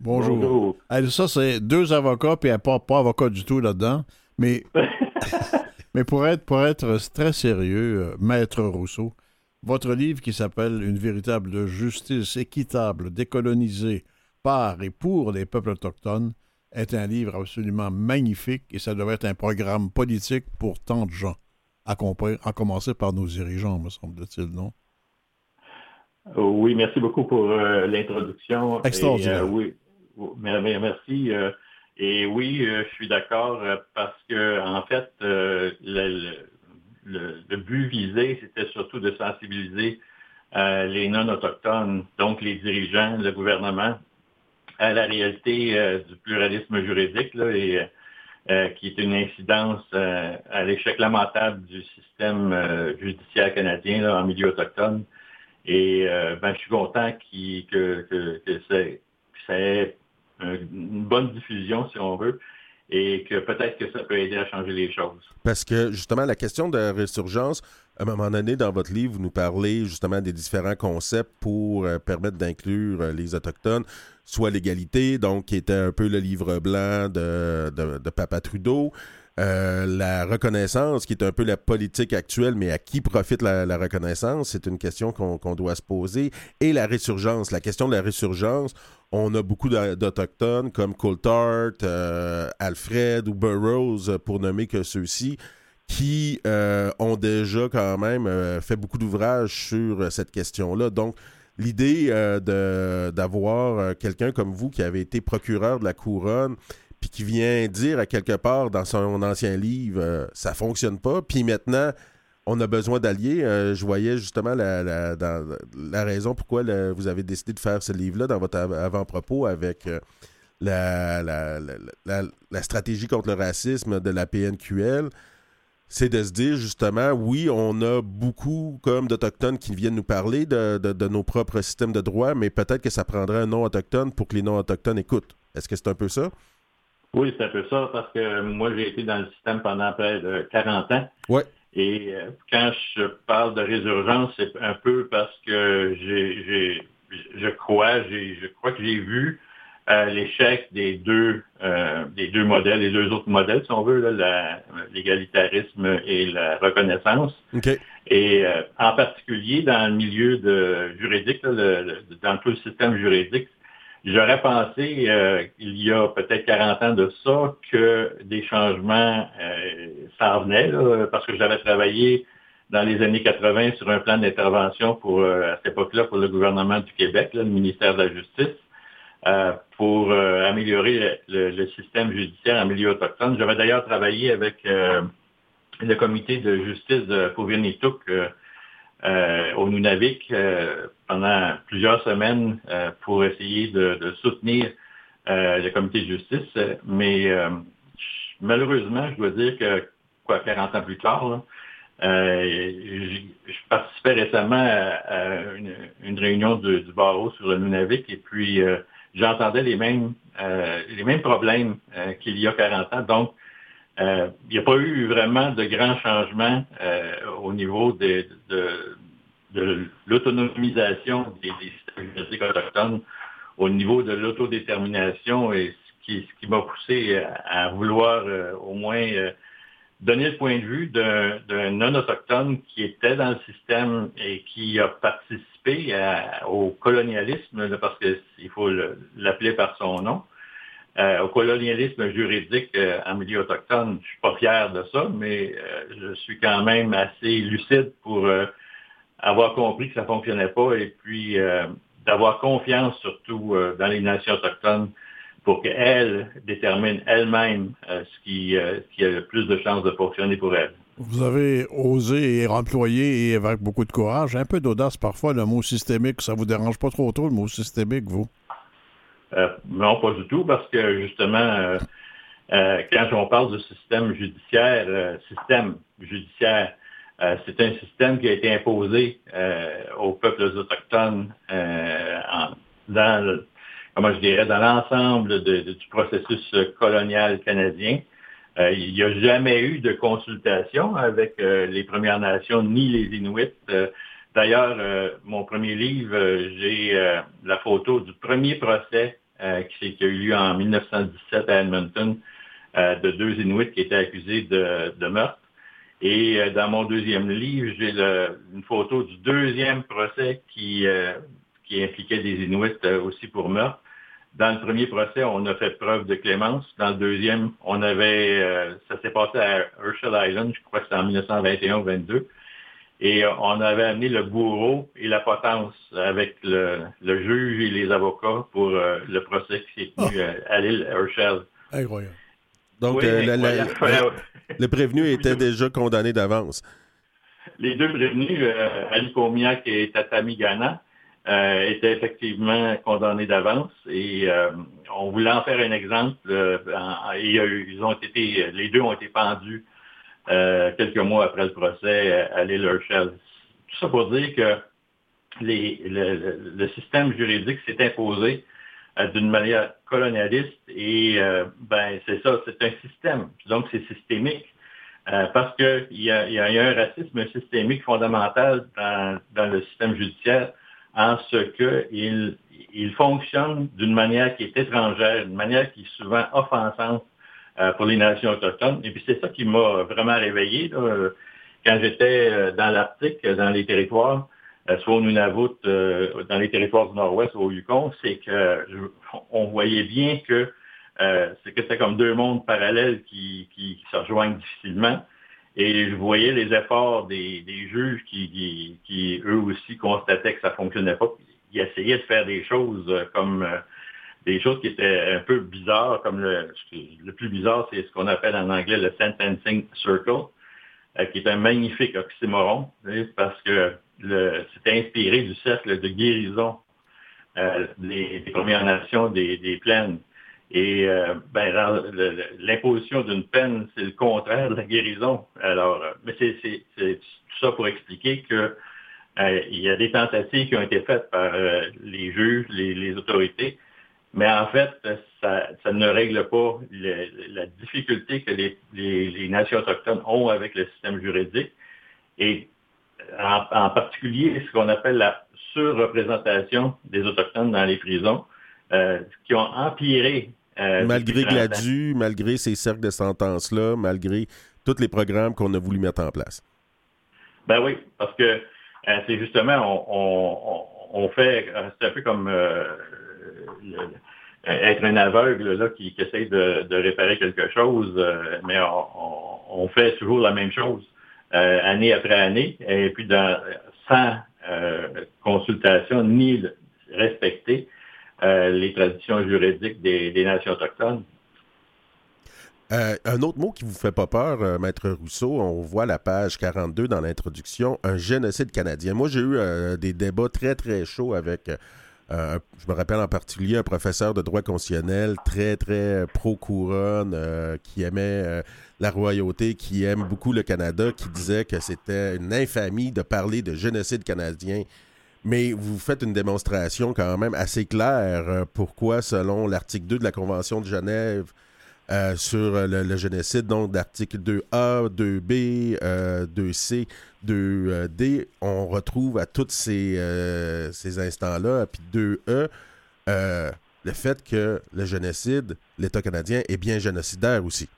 Bonjour. Ça, c'est deux avocats, puis pas, pas avocat du tout là-dedans. Mais, mais pour, être, pour être très sérieux, euh, Maître Rousseau, votre livre qui s'appelle Une véritable justice équitable, décolonisée par et pour les peuples autochtones est un livre absolument magnifique et ça doit être un programme politique pour tant de gens, à, à commencer par nos dirigeants, me semble-t-il, non? Euh, Oui, merci beaucoup pour euh, l'introduction. Extraordinaire. Et, euh, oui, merci. euh, et oui, euh, je suis d'accord euh, parce que en fait, le, but visé, c'était surtout de sensibiliser les non-autochtones, donc les dirigeants, le gouvernement, à la réalité du pluralisme juridique là, et qui est une incidence à l'échec lamentable du système judiciaire canadien en milieu autochtone. Et ben, je suis content que, que, que ça ait une bonne diffusion, si on veut, et que peut-être que ça peut aider à changer les choses. Parce que justement, la question de la résurgence, à un moment donné, dans votre livre, vous nous parlez justement des différents concepts pour euh, permettre d'inclure euh, les Autochtones, soit l'égalité, donc qui était un peu le livre blanc de, de, Papa Trudeau, euh, la reconnaissance, qui est un peu la politique actuelle, mais à qui profite la, reconnaissance, c'est une question qu'on doit se poser, et la résurgence. La question de la résurgence, on a beaucoup d'Autochtones comme Coulthard, Alfred ou Burroughs, pour nommer que ceux-ci, qui ont déjà quand même fait beaucoup d'ouvrages sur cette question-là. Donc, l'idée d'avoir quelqu'un comme vous qui avez été procureur de la couronne, puis qui vient dire à quelque part dans son ancien livre, euh, ça fonctionne pas, puis maintenant, on a besoin d'alliés. Euh, je voyais justement la, la, raison pourquoi vous avez décidé de faire ce livre-là dans votre avant-propos avec euh, la, la, stratégie contre le racisme de la PNQL. C'est de se dire justement, oui, on a beaucoup comme d'Autochtones qui viennent nous parler de, de nos propres systèmes de droit, mais peut-être que ça prendrait un nom autochtone pour que les non-autochtones écoutent. Est-ce que c'est un peu ça? Oui, c'est un peu ça, parce que moi, j'ai été dans le système pendant près de 40 ans. Ouais. Et euh, quand je parle de résurgence, c'est un peu parce que j'ai, je crois, je crois que j'ai vu euh, l'échec des deux, euh, des deux modèles, les deux autres modèles, si on veut, l'égalitarisme et la reconnaissance. Et en particulier dans le milieu de juridique, dans tout le système juridique, J'aurais pensé, euh, il y a peut-être 40 ans de ça, que des changements euh, s'en venaient, parce que j'avais travaillé dans les années 80 sur un plan d'intervention pour euh, à cette époque-là pour le gouvernement du Québec, le ministère de la Justice, euh, pour améliorer le, système judiciaire en milieu autochtone. J'avais d'ailleurs travaillé avec le comité de justice de Pauvinitouk euh, au Nunavik euh, pendant plusieurs semaines euh, pour essayer de, soutenir le comité de justice. Mais malheureusement, je dois dire que, quoi, 40 ans plus tard, je, participais récemment à, une, réunion du barreau sur le Nunavik et puis j'entendais les mêmes les mêmes problèmes qu'il y a 40 ans. Donc, il n'y a pas eu vraiment de grands changements au niveau de, l'autonomisation des, systèmes juridiques autochtones au niveau de l'autodétermination et ce qui, m'a poussé à, vouloir euh, au moins euh, donner le point de vue d'un non-autochtone qui était dans le système et qui a participé au colonialisme, parce qu'il faut l'appeler par son nom, euh, au colonialisme juridique en milieu autochtone. Je suis pas fier de ça, mais je suis quand même assez lucide pour avoir compris que ça ne fonctionnait pas et puis euh, d'avoir confiance surtout euh, dans les nations autochtones pour qu'elles déterminent elles-mêmes euh, ce, qui, a le plus de chances de fonctionner pour elles. Vous avez osé et employé avec beaucoup de courage, un peu d'audace parfois, le mot systémique, ça vous dérange pas trop trop le mot systémique, vous? Non, pas du tout, parce que justement, quand on parle de système judiciaire, système judiciaire, euh, c'est un système qui a été imposé euh, aux peuples autochtones euh, dans, comment je dirais, dans l'ensemble du processus colonial canadien. il n'y a jamais eu de consultation avec les Premières Nations ni les Inuits. D'ailleurs, mon premier livre, j'ai la photo du premier procès qui, a eu lieu en 1917 à Edmonton de deux Inuits qui étaient accusés de meurtre. Et euh, dans mon deuxième livre, j'ai une photo du deuxième procès qui, euh, impliquait des Inuits euh, aussi pour meurtre. Dans le premier procès, on a fait preuve de clémence. Dans le deuxième, on avait, ça s'est passé à Herschel Island, je crois que c'était en 1921 ou 22. Et on avait amené le bourreau et la potence avec le, juge et les avocats pour le procès qui s'est tenu oh. à l'île Herschel. Incroyable. Donc, le prévenu était déjà condamné d'avance. Les deux prévenus, euh, Ali Komiak et Tatami Ghana, euh, étaient effectivement condamnés d'avance et euh, on voulait en faire un exemple. ils ont été, les deux ont été pendus quelques mois après le procès à l'île Herschel. Tout ça pour dire que le, système juridique s'est imposé d'une manière colonialiste et ben c'est ça, c'est un système. Donc c'est systémique euh, parce qu'il y, y, a un racisme systémique fondamental dans, dans le système judiciaire en ce qu'il il fonctionne d'une manière qui est étrangère, d'une manière qui est souvent offensante euh, pour les nations autochtones. Et puis c'est ça qui m'a vraiment réveillé quand j'étais dans l'Arctique, dans les territoires. soit au Nunavut, dans les territoires du Nord-Ouest, au Yukon, c'est que on voyait bien que c'est que c'était comme deux mondes parallèles qui, qui, se rejoignent difficilement. Et je voyais les efforts des, juges qui, qui, eux aussi, constataient que ça fonctionnait pas. Ils essayaient de faire des choses comme des choses qui étaient un peu bizarres, comme le, plus bizarre, c'est ce qu'on appelle en anglais le sentencing circle, euh, qui est un magnifique oxymoron, parce que c'était inspiré du cercle de guérison euh, des, Premières Nations des, plaines. Et euh, ben, l'imposition d'une peine, c'est le contraire de la guérison. Alors, mais c'est tout ça pour expliquer que il y a des tentatives qui ont été faites par les juges, les autorités, mais en fait, ça, ne règle pas la difficulté que les, nations autochtones ont avec le système juridique. Et en, particulier, ce qu'on appelle la surreprésentation des Autochtones dans les prisons, euh, qui ont empiré. Euh, malgré Gladu, malgré ces cercles de sentences-là, malgré tous les programmes qu'on a voulu mettre en place. Ben oui, parce que euh, c'est justement, on, fait, c'est un peu comme être un aveugle là, qui, essaie de, réparer quelque chose, euh, mais on, fait toujours la même chose euh, année après année, et puis sans euh, consultation ni respecter les traditions juridiques des, nations autochtones. un autre mot qui vous fait pas peur, Maître Rousseau, on voit la page 42 dans l'introduction, un génocide canadien. Moi, j'ai eu des débats très, très chauds avec euh, je me rappelle en particulier un professeur de droit constitutionnel très, très pro-couronne, euh, qui aimait euh, la royauté, qui aime beaucoup le Canada, qui disait que c'était une infamie de parler de génocide canadien. Mais vous faites une démonstration quand même assez claire pourquoi, selon l'article 2 de la Convention de Genève, euh, sur le, génocide, donc d'article 2A, 2B, 2C, 2D, on retrouve à tous ces, euh, ces instants-là, puis 2E, euh, le fait que le génocide, l'État canadien, est bien génocidaire aussi.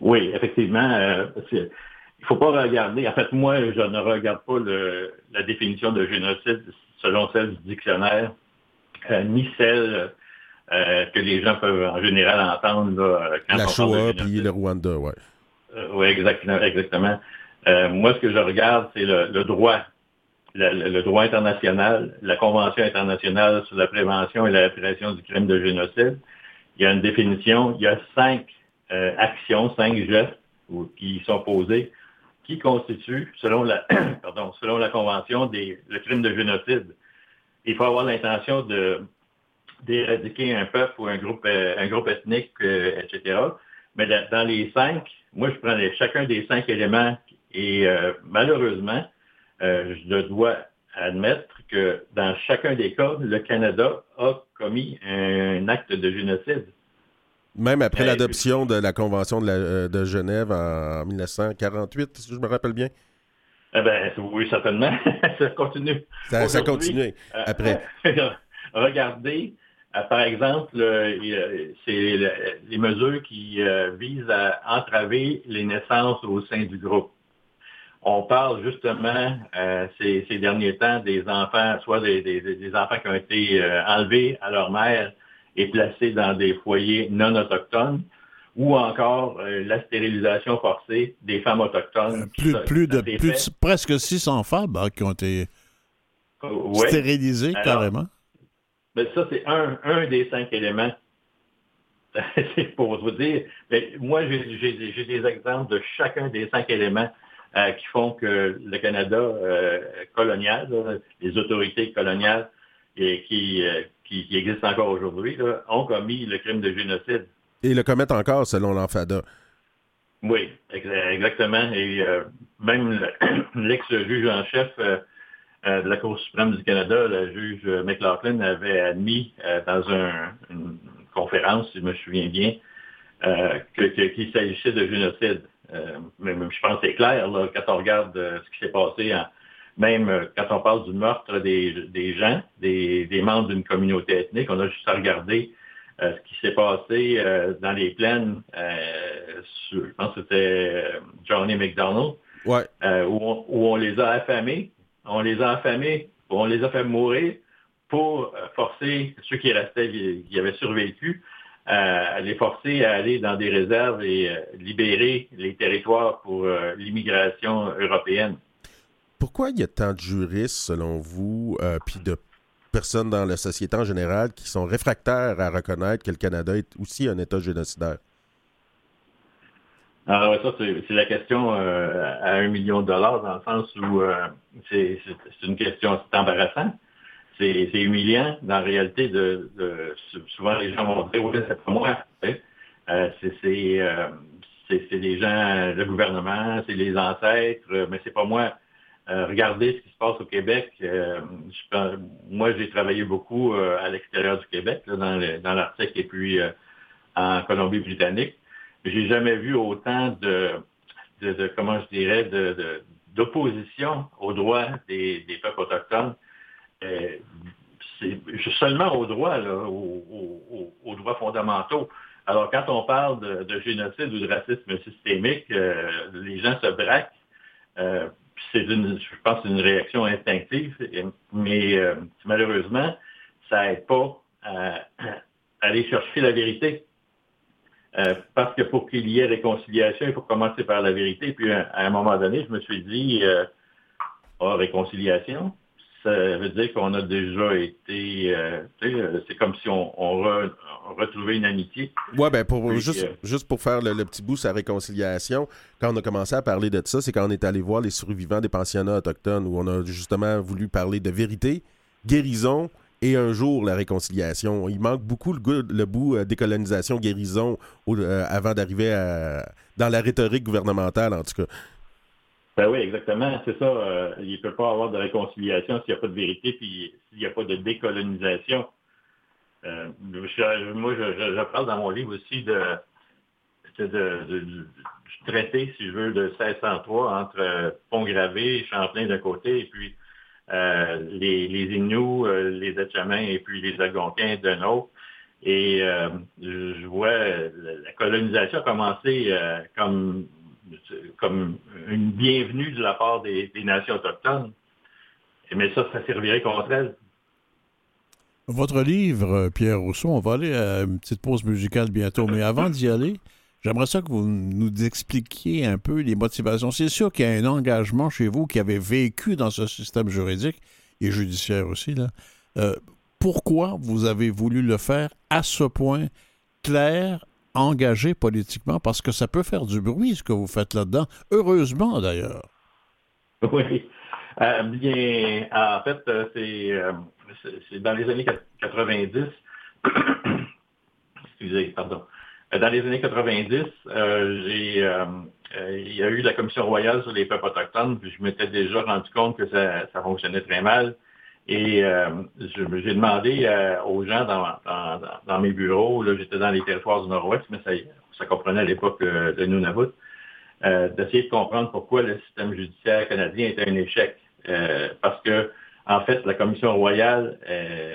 Oui, effectivement. il ne faut pas regarder. En fait, moi, je ne regarde pas la définition de génocide selon celle du dictionnaire, ni celle euh, que les gens peuvent en général entendre là, quand La Shoah puis le Rwanda, oui. Euh, oui, exactement. exactement. Euh, moi, ce que je regarde, c'est le, droit, le, droit international, la Convention internationale sur la prévention et la répression du crime de génocide. Il y a une définition, il y a cinq actions, cinq gestes qui sont posés, qui constituent, selon la, pardon, selon la Convention, des, le crime de génocide. Il faut avoir l'intention de d'éradiquer un peuple ou un groupe, euh, un groupe ethnique, euh, etc. Mais dans les cinq, moi, je prends chacun des cinq éléments et euh, malheureusement, je dois admettre que dans chacun des cas, le Canada a commis un, acte de génocide. Même après l'adoption de la Convention de, Genève en 1948, si je me rappelle bien. Eh ben, oui, certainement. ça continue. Ça, ça continue après. regardez, par exemple, c'est les mesures qui euh, visent à entraver les naissances au sein du groupe. On parle justement euh, ces, derniers temps des enfants, soit des, enfants qui ont été enlevés à leur mère et placés dans des foyers non autochtones, ou encore la stérilisation forcée des femmes autochtones. Plus, de presque 600 femmes hein, qui ont été stérilisées carrément. Mais ça, c'est un, un des cinq éléments. c'est pour vous dire. Mais moi, j'ai des exemples de chacun des cinq éléments euh, qui font que le Canada euh, colonial, les autorités coloniales et qui, euh, qui, existent encore aujourd'hui, ont commis le crime de génocide. Et le commettent encore, selon l'enfada. Oui, exactement. Et même l'ex-juge en chef de la Cour suprême du Canada, le juge McLaughlin avait admis euh, dans une conférence, si je me souviens bien, euh, qu'il s'agissait de génocide. mais, je pense que c'est clair quand on regarde ce qui s'est passé, même quand on parle du meurtre des, gens, des, membres d'une communauté ethnique, on a juste à regarder ce qui s'est passé dans les plaines, je pense que c'était Johnny McDonald, où, on, les a affamés on les a affamés, on les a fait mourir pour forcer ceux qui restaient, qui avaient survécu, à les forcer à aller dans des réserves et libérer les territoires pour l'immigration européenne. Pourquoi il y a tant de juristes, selon vous, puis de personnes dans la société en général qui sont réfractaires à reconnaître que le Canada est aussi un État génocidaire? Alors, ça, c'est la question euh, à un million de dollars, dans le sens où euh, c'est une question, c'est embarrassant, c'est humiliant. Dans la réalité, de, souvent les gens vont dire, oui, c'est pas moi. Euh, c'est des gens, le gouvernement, c'est les ancêtres, mais c'est pas moi. regardez ce qui se passe au Québec. moi, j'ai travaillé beaucoup à l'extérieur du Québec, dans l'Arctique et puis en Colombie-Britannique j'ai jamais vu autant de, comment je dirais, d'opposition aux droits des, peuples autochtones. Euh, c'est seulement aux droits, aux, droits fondamentaux. Alors, quand on parle de, génocide ou de racisme systémique, euh, les gens se braquent. Euh, c'est une, je pense, une réaction instinctive, mais malheureusement, ça n'aide pas à aller chercher la vérité. Euh, parce que pour qu'il y ait réconciliation, il faut commencer par la vérité. Puis à, un moment donné, je me suis dit, euh, oh, réconciliation, ça veut dire qu'on a déjà été, euh, euh, c'est comme si on, retrouvait une amitié. Oui, ben pour, juste, juste pour faire le, petit bout la réconciliation, quand on a commencé à parler de ça, c'est quand on est allé voir les survivants des pensionnats autochtones, où on a justement voulu parler de vérité, guérison et un jour la réconciliation. Il manque beaucoup le, bout euh, décolonisation, guérison euh, avant d'arriver dans la rhétorique gouvernementale, en tout cas. Ben oui, exactement. C'est ça. Euh, il ne peut pas avoir de réconciliation s'il n'y a pas de vérité, puis s'il n'y a pas de décolonisation. moi, je, parle dans mon livre aussi de, du traité, si je veux, de 1603 entre Pont-Gravé, Champlain d'un côté, et puis euh, les, les Inuits, euh, les Etchemins et puis les Algonquins d'un autre. Et euh, je vois la colonisation commencer comme, comme une bienvenue de la part des, nations autochtones. Mais ça, ça servirait contre elles. Votre livre, Pierre Rousseau, on va aller à une petite pause musicale bientôt, mais avant d'y aller, J'aimerais ça que vous nous expliquiez un peu les motivations. C'est sûr qu'il y a un engagement chez vous qui avait vécu dans ce système juridique et judiciaire aussi. Là. Euh, pourquoi vous avez voulu le faire à ce point clair, engagé politiquement? Parce que ça peut faire du bruit ce que vous faites là-dedans. Heureusement d'ailleurs. Oui. Euh, bien, en fait, euh, c'est dans les années 90. Excusez, pardon. Euh, dans les années 90, euh, euh, il y a eu la Commission royale sur les peuples autochtones, puis je m'étais déjà rendu compte que ça, fonctionnait très mal. Et j'ai demandé aux gens dans, mes bureaux, là j'étais dans les territoires du Nord-Ouest, mais ça, comprenait à l'époque de Nunavut, d'essayer de comprendre pourquoi le système judiciaire canadien était un échec. parce que, en fait, la Commission royale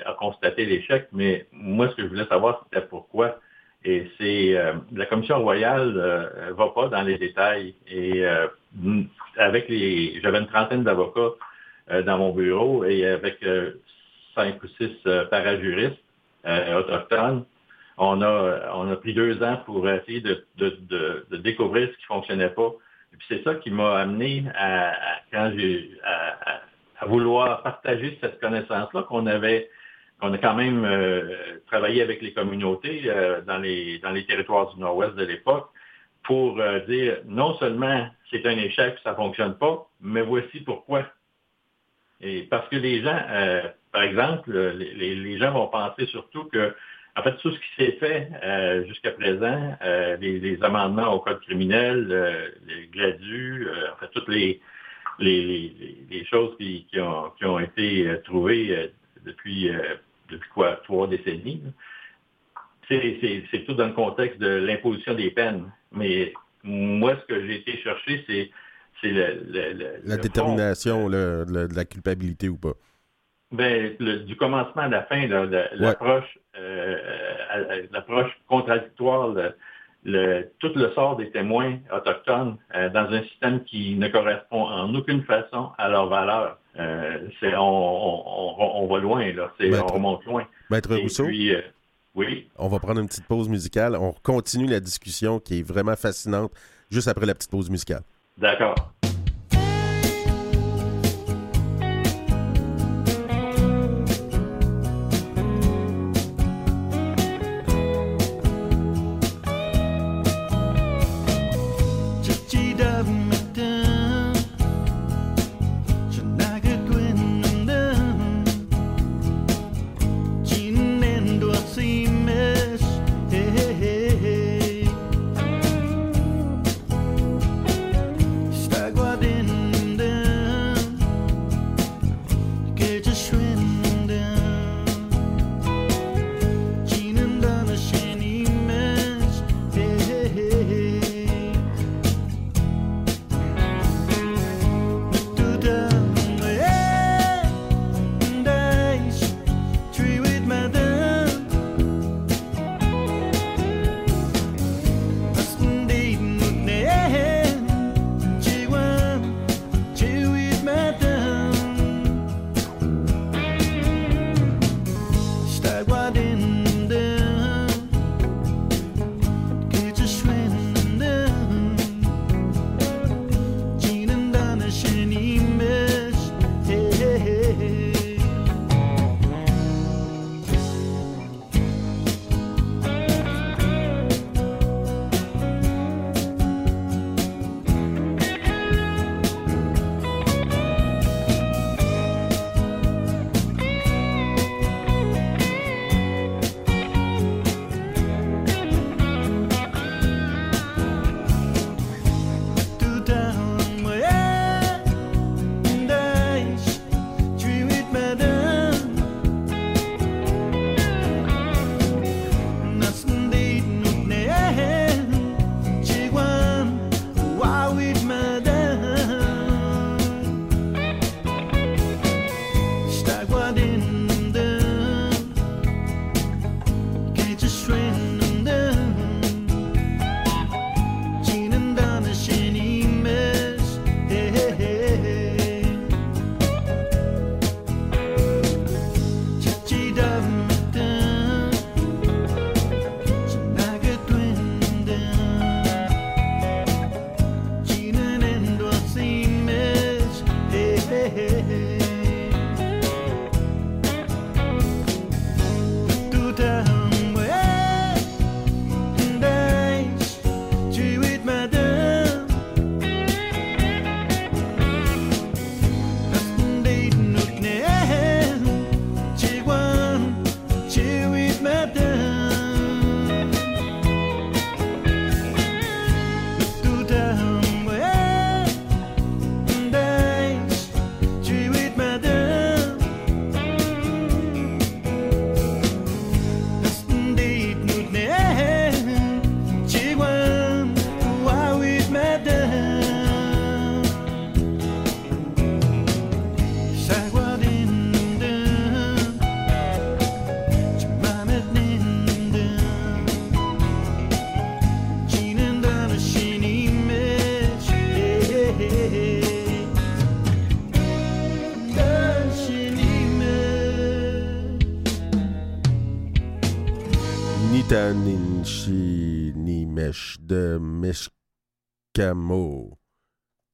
a constaté l'échec, mais moi, ce que je voulais savoir, c'était pourquoi et c'est euh, la commission royale euh, va pas dans les détails. Et euh, avec les, j'avais une trentaine d'avocats euh, dans mon bureau et avec cinq ou six parajuristes autochtones, on a on a pris deux ans pour essayer de, de, de, découvrir ce qui fonctionnait pas. Et puis c'est ça qui m'a amené à, quand j'ai à, à, vouloir partager cette connaissance-là qu'on avait on a quand même euh, travaillé avec les communautés euh, dans, les, territoires du Nord-Ouest de l'époque pour euh, dire non seulement c'est un échec, ça ne fonctionne pas, mais voici pourquoi. Et parce que les gens, par exemple, les, gens vont penser surtout que, en fait, tout ce qui s'est fait jusqu'à présent, les, amendements au code criminel, les gladus, en fait, toutes les, choses qui ont été trouvées depuis depuis quoi, trois décennies. C'est tout dans le contexte de l'imposition des peines. Mais moi, ce que j'ai été chercher, c'est la détermination de la culpabilité ou pas. Ben, du commencement à la fin, l'approche euh, l'approche contradictoire tout le sort des témoins autochtones dans un système qui ne correspond en aucune façon à leurs valeurs. on, va loin, là. on remonte loin. Maître Rousseau? oui. On va prendre une petite pause musicale. On continue la discussion qui est vraiment fascinante juste après la petite pause musicale. D'accord.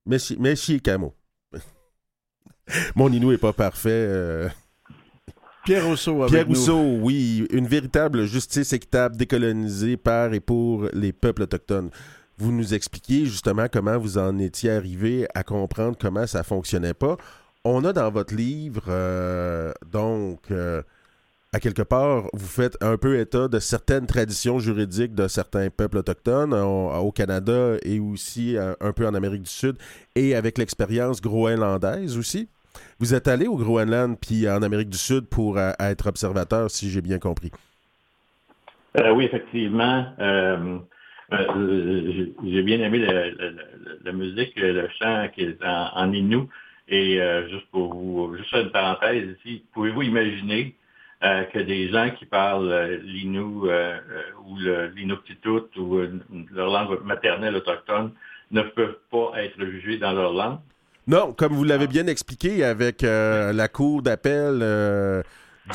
Meshikamo. Mon Inou est pas parfait. Euh. Pierre Rousseau avec Pierre Rousseau, oui. Une véritable justice équitable décolonisée par et pour les peuples autochtones. Vous nous expliquez justement comment vous en étiez arrivé à comprendre comment ça fonctionnait pas. On a dans votre livre, euh, donc, euh, à quelque part, vous faites un peu état de certaines traditions juridiques de certains peuples autochtones au, Canada et aussi euh, un, peu en Amérique du Sud et avec l'expérience groenlandaise aussi. Vous êtes allé au Groenland puis en Amérique du Sud pour euh, être observateur, si j'ai bien compris. Euh, oui, effectivement. j'ai bien aimé la musique, le chant qui est en, en Innu. Et juste pour vous, juste une parenthèse ici, pouvez-vous imaginer que des gens qui parlent l'Inu ou l'Inuktitut ou leur langue maternelle autochtone ne peuvent pas être jugés dans leur langue. Non, comme vous l'avez bien expliqué avec la cour d'appel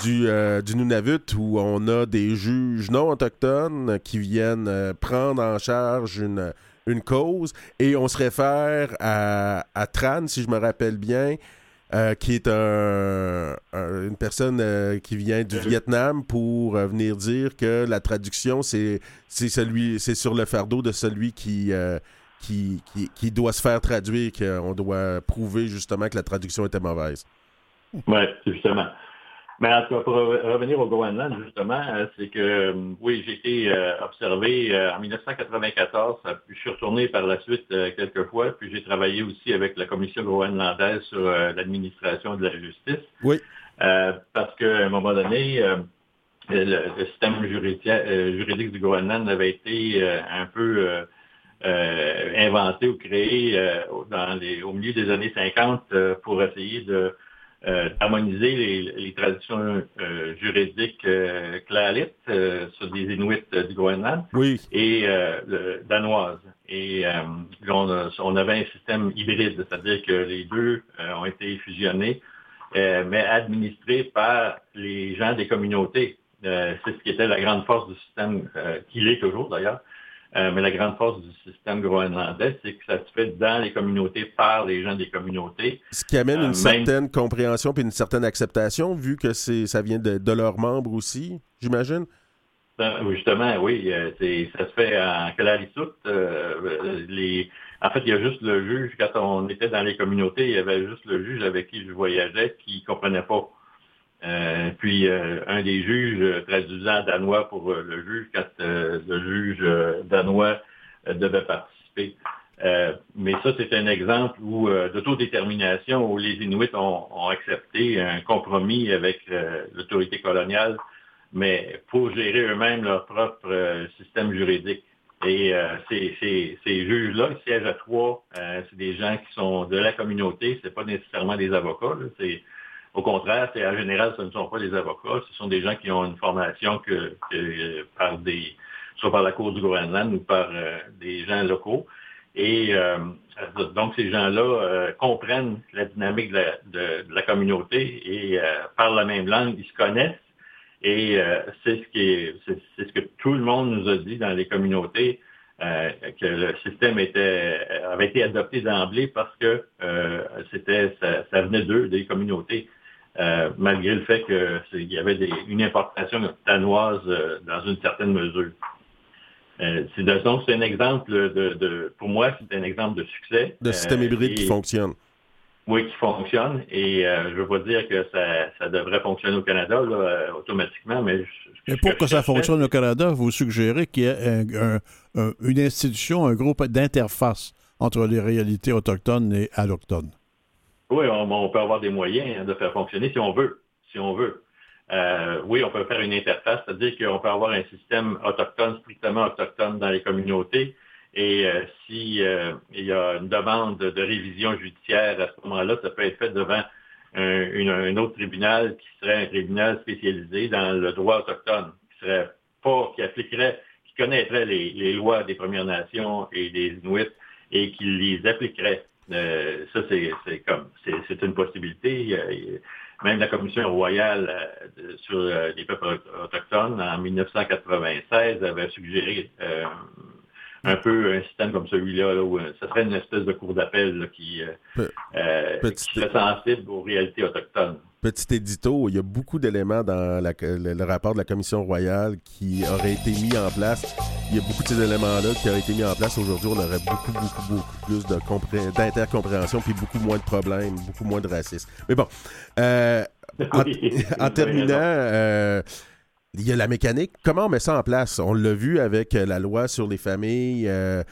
du, du, Nunavut où on a des juges non autochtones qui viennent prendre en charge une, une cause et on se réfère à, à Tran, si je me rappelle bien, euh, qui est un, une personne euh, qui vient du Vietnam pour euh, venir dire que la traduction, c'est celui c'est sur le fardeau de celui qui, qui, qui, qui, doit se faire traduire, qu'on doit prouver justement que la traduction était mauvaise. Oui, justement. Mais en tout cas, pour revenir au Groenland, justement, euh, c'est que, euh, oui, j'ai été euh, observé en 1994, puis je suis retourné par la suite quelques fois, puis j'ai travaillé aussi avec la Commission groenlandaise sur l'administration de la justice. Oui. parce qu'à un moment donné, le, système juridique, juridique, du Groenland avait été un peu inventé ou créé dans les, au milieu des années 50 pour essayer de euh, harmoniser les, traditions euh, juridiques euh, euh, sur des Inuits du Groenland et danoises. Et on, on, avait un système hybride, c'est-à-dire que les deux ont été fusionnés, mais administrés par les gens des communautés. C'est ce qui était la grande force du système, qu'il est toujours d'ailleurs, euh, mais la grande force du système groenlandais, c'est que ça se fait dans les communautés, par les gens des communautés. Ce qui amène une euh, certaine compréhension et une certaine acceptation, vu que c'est ça vient de, leurs membres aussi, j'imagine? Ben, justement, oui. Euh, ça se fait en Clarissoute. les... En fait, il y a juste le juge, quand on était dans les communautés, il y avait juste le juge avec qui je voyageais qui ne comprenait pas euh, puis euh, un des juges euh, traduisant danois pour le juge quand le juge danois devait participer. mais ça, c'est un exemple où d'autodétermination où les Inuits ont, accepté un compromis avec l'autorité coloniale, mais pour gérer eux-mêmes leur propre système juridique. Et ces, juges-là, ils siègent à trois. c'est des gens qui sont de la communauté, c'est pas nécessairement des avocats. Au contraire, c'est en général, ce ne sont pas des avocats, ce sont des gens qui ont une formation que, par des, soit par la Cour du Groenland ou par euh, des gens locaux. Et euh, donc, ces gens-là euh, comprennent la dynamique de la, communauté et parlent la même langue, ils se connaissent. Et c'est ce qui est, c'est, ce que tout le monde nous a dit dans les communautés, que le système était, avait été adopté d'emblée parce que c'était, ça, ça venait d'eux, des communautés. Euh, malgré le fait qu'il y avait une importation danoise euh, dans une certaine mesure. Euh, c'est donc c'est un exemple de, pour moi, c'est un exemple de succès. De système hybride qui fonctionne. Oui, qui fonctionne. Et je ne veux pas dire que ça, devrait fonctionner au Canada automatiquement, mais... pour que ça fonctionne au Canada, vous suggérez qu'il y ait une institution, un groupe d'interface entre les réalités autochtones et allochtones. Oui, on, peut avoir des moyens de faire fonctionner si on veut. Si on veut. Euh, oui, on peut faire une interface, c'est-à-dire qu'on peut avoir un système autochtone, strictement autochtone dans les communautés. Et euh, si euh, y a une demande de révision judiciaire à ce moment-là, ça peut être fait devant un, autre tribunal qui serait un tribunal spécialisé dans le droit autochtone, qui serait pas, qui appliquerait, qui connaîtrait les lois des Premières Nations et des Inuits et qui les appliquerait. Euh, ça, c'est comme c'est une possibilité. même la Commission royale euh, sur euh, les peuples autochtones en 1996 avait suggéré un peu un système comme celui-là, où ce serait une espèce de cour d'appel qui, qui serait sensible aux réalités autochtones petit édito, il y a beaucoup d'éléments dans le, rapport de la Commission royale qui auraient été mis en place. Il y a beaucoup de ces éléments-là qui auraient été mis en place. Aujourd'hui, on aurait beaucoup, beaucoup, beaucoup plus d'intercompréhension, puis beaucoup moins de problèmes, beaucoup moins de racisme. Mais bon, euh, en, terminant, euh, il y a la mécanique. Comment on met ça en place? On l'a vu avec la loi sur les familles. Euh,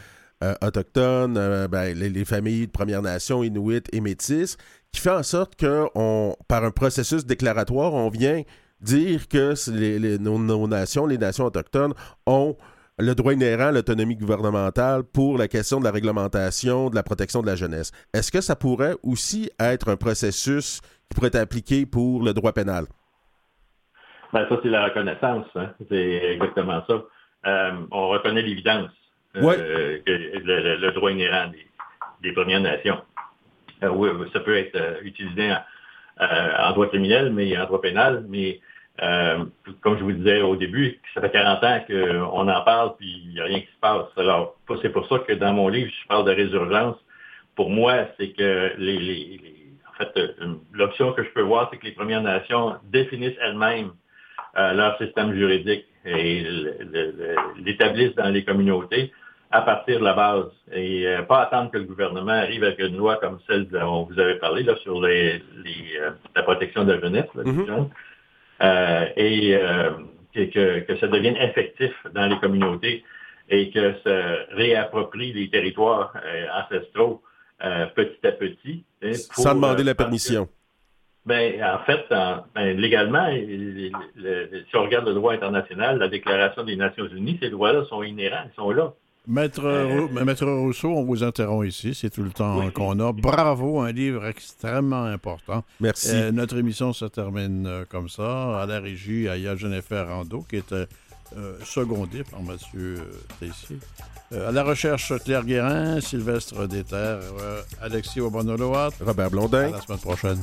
autochtones, ben, les, les, familles de Première Nation, Inuit et Métis, qui fait en sorte que, par un processus déclaratoire, on vient dire que les, nos, nations, les nations autochtones, ont le droit inhérent à l'autonomie gouvernementale pour la question de la réglementation, de la protection de la jeunesse. Est-ce que ça pourrait aussi être un processus qui pourrait être appliqué pour le droit pénal? Ben, ça, c'est la reconnaissance. Hein. C'est exactement ça. Euh, on reconnaît l'évidence euh, que le, droit inhérent des, Premières Nations. Euh, oui, ça peut être utilisé en, droit criminel, mais en droit pénal, mais comme je vous disais au début, ça fait 40 ans qu'on en parle, puis il n'y a rien qui se passe. Alors, c'est pour ça que dans mon livre, je parle de résurgence. Pour moi, c'est que les, en fait, l'option que je peux voir, c'est que les Premières Nations définissent elles-mêmes leur système juridique et l'établissent dans les communautés à partir de la base et euh, pas attendre que le gouvernement arrive avec une loi comme celle dont vous avez parlé là, sur les, euh, la protection de la jeunesse, mm-hmm. euh, et que, que, ça devienne effectif dans les communautés et que ça réapproprie les territoires ancestraux petit à petit. Hein, Sans demander la permission. Ben, en fait, ben, légalement, si on regarde le droit international, la Déclaration des Nations Unies, ces droits-là sont inhérents, ils sont là. Maître, euh, Maître Rousseau, on vous interrompt ici, c'est tout le temps qu'on a. Bravo, un livre extrêmement important. Merci. Euh, notre émission se termine euh, comme ça. À la régie, il y a Jennifer Rando, qui était secondé par M. Tessier. à la recherche, Claire Guérin, Sylvestre Déter, Alexis Obonoloat. Robert Blondin. À la semaine prochaine.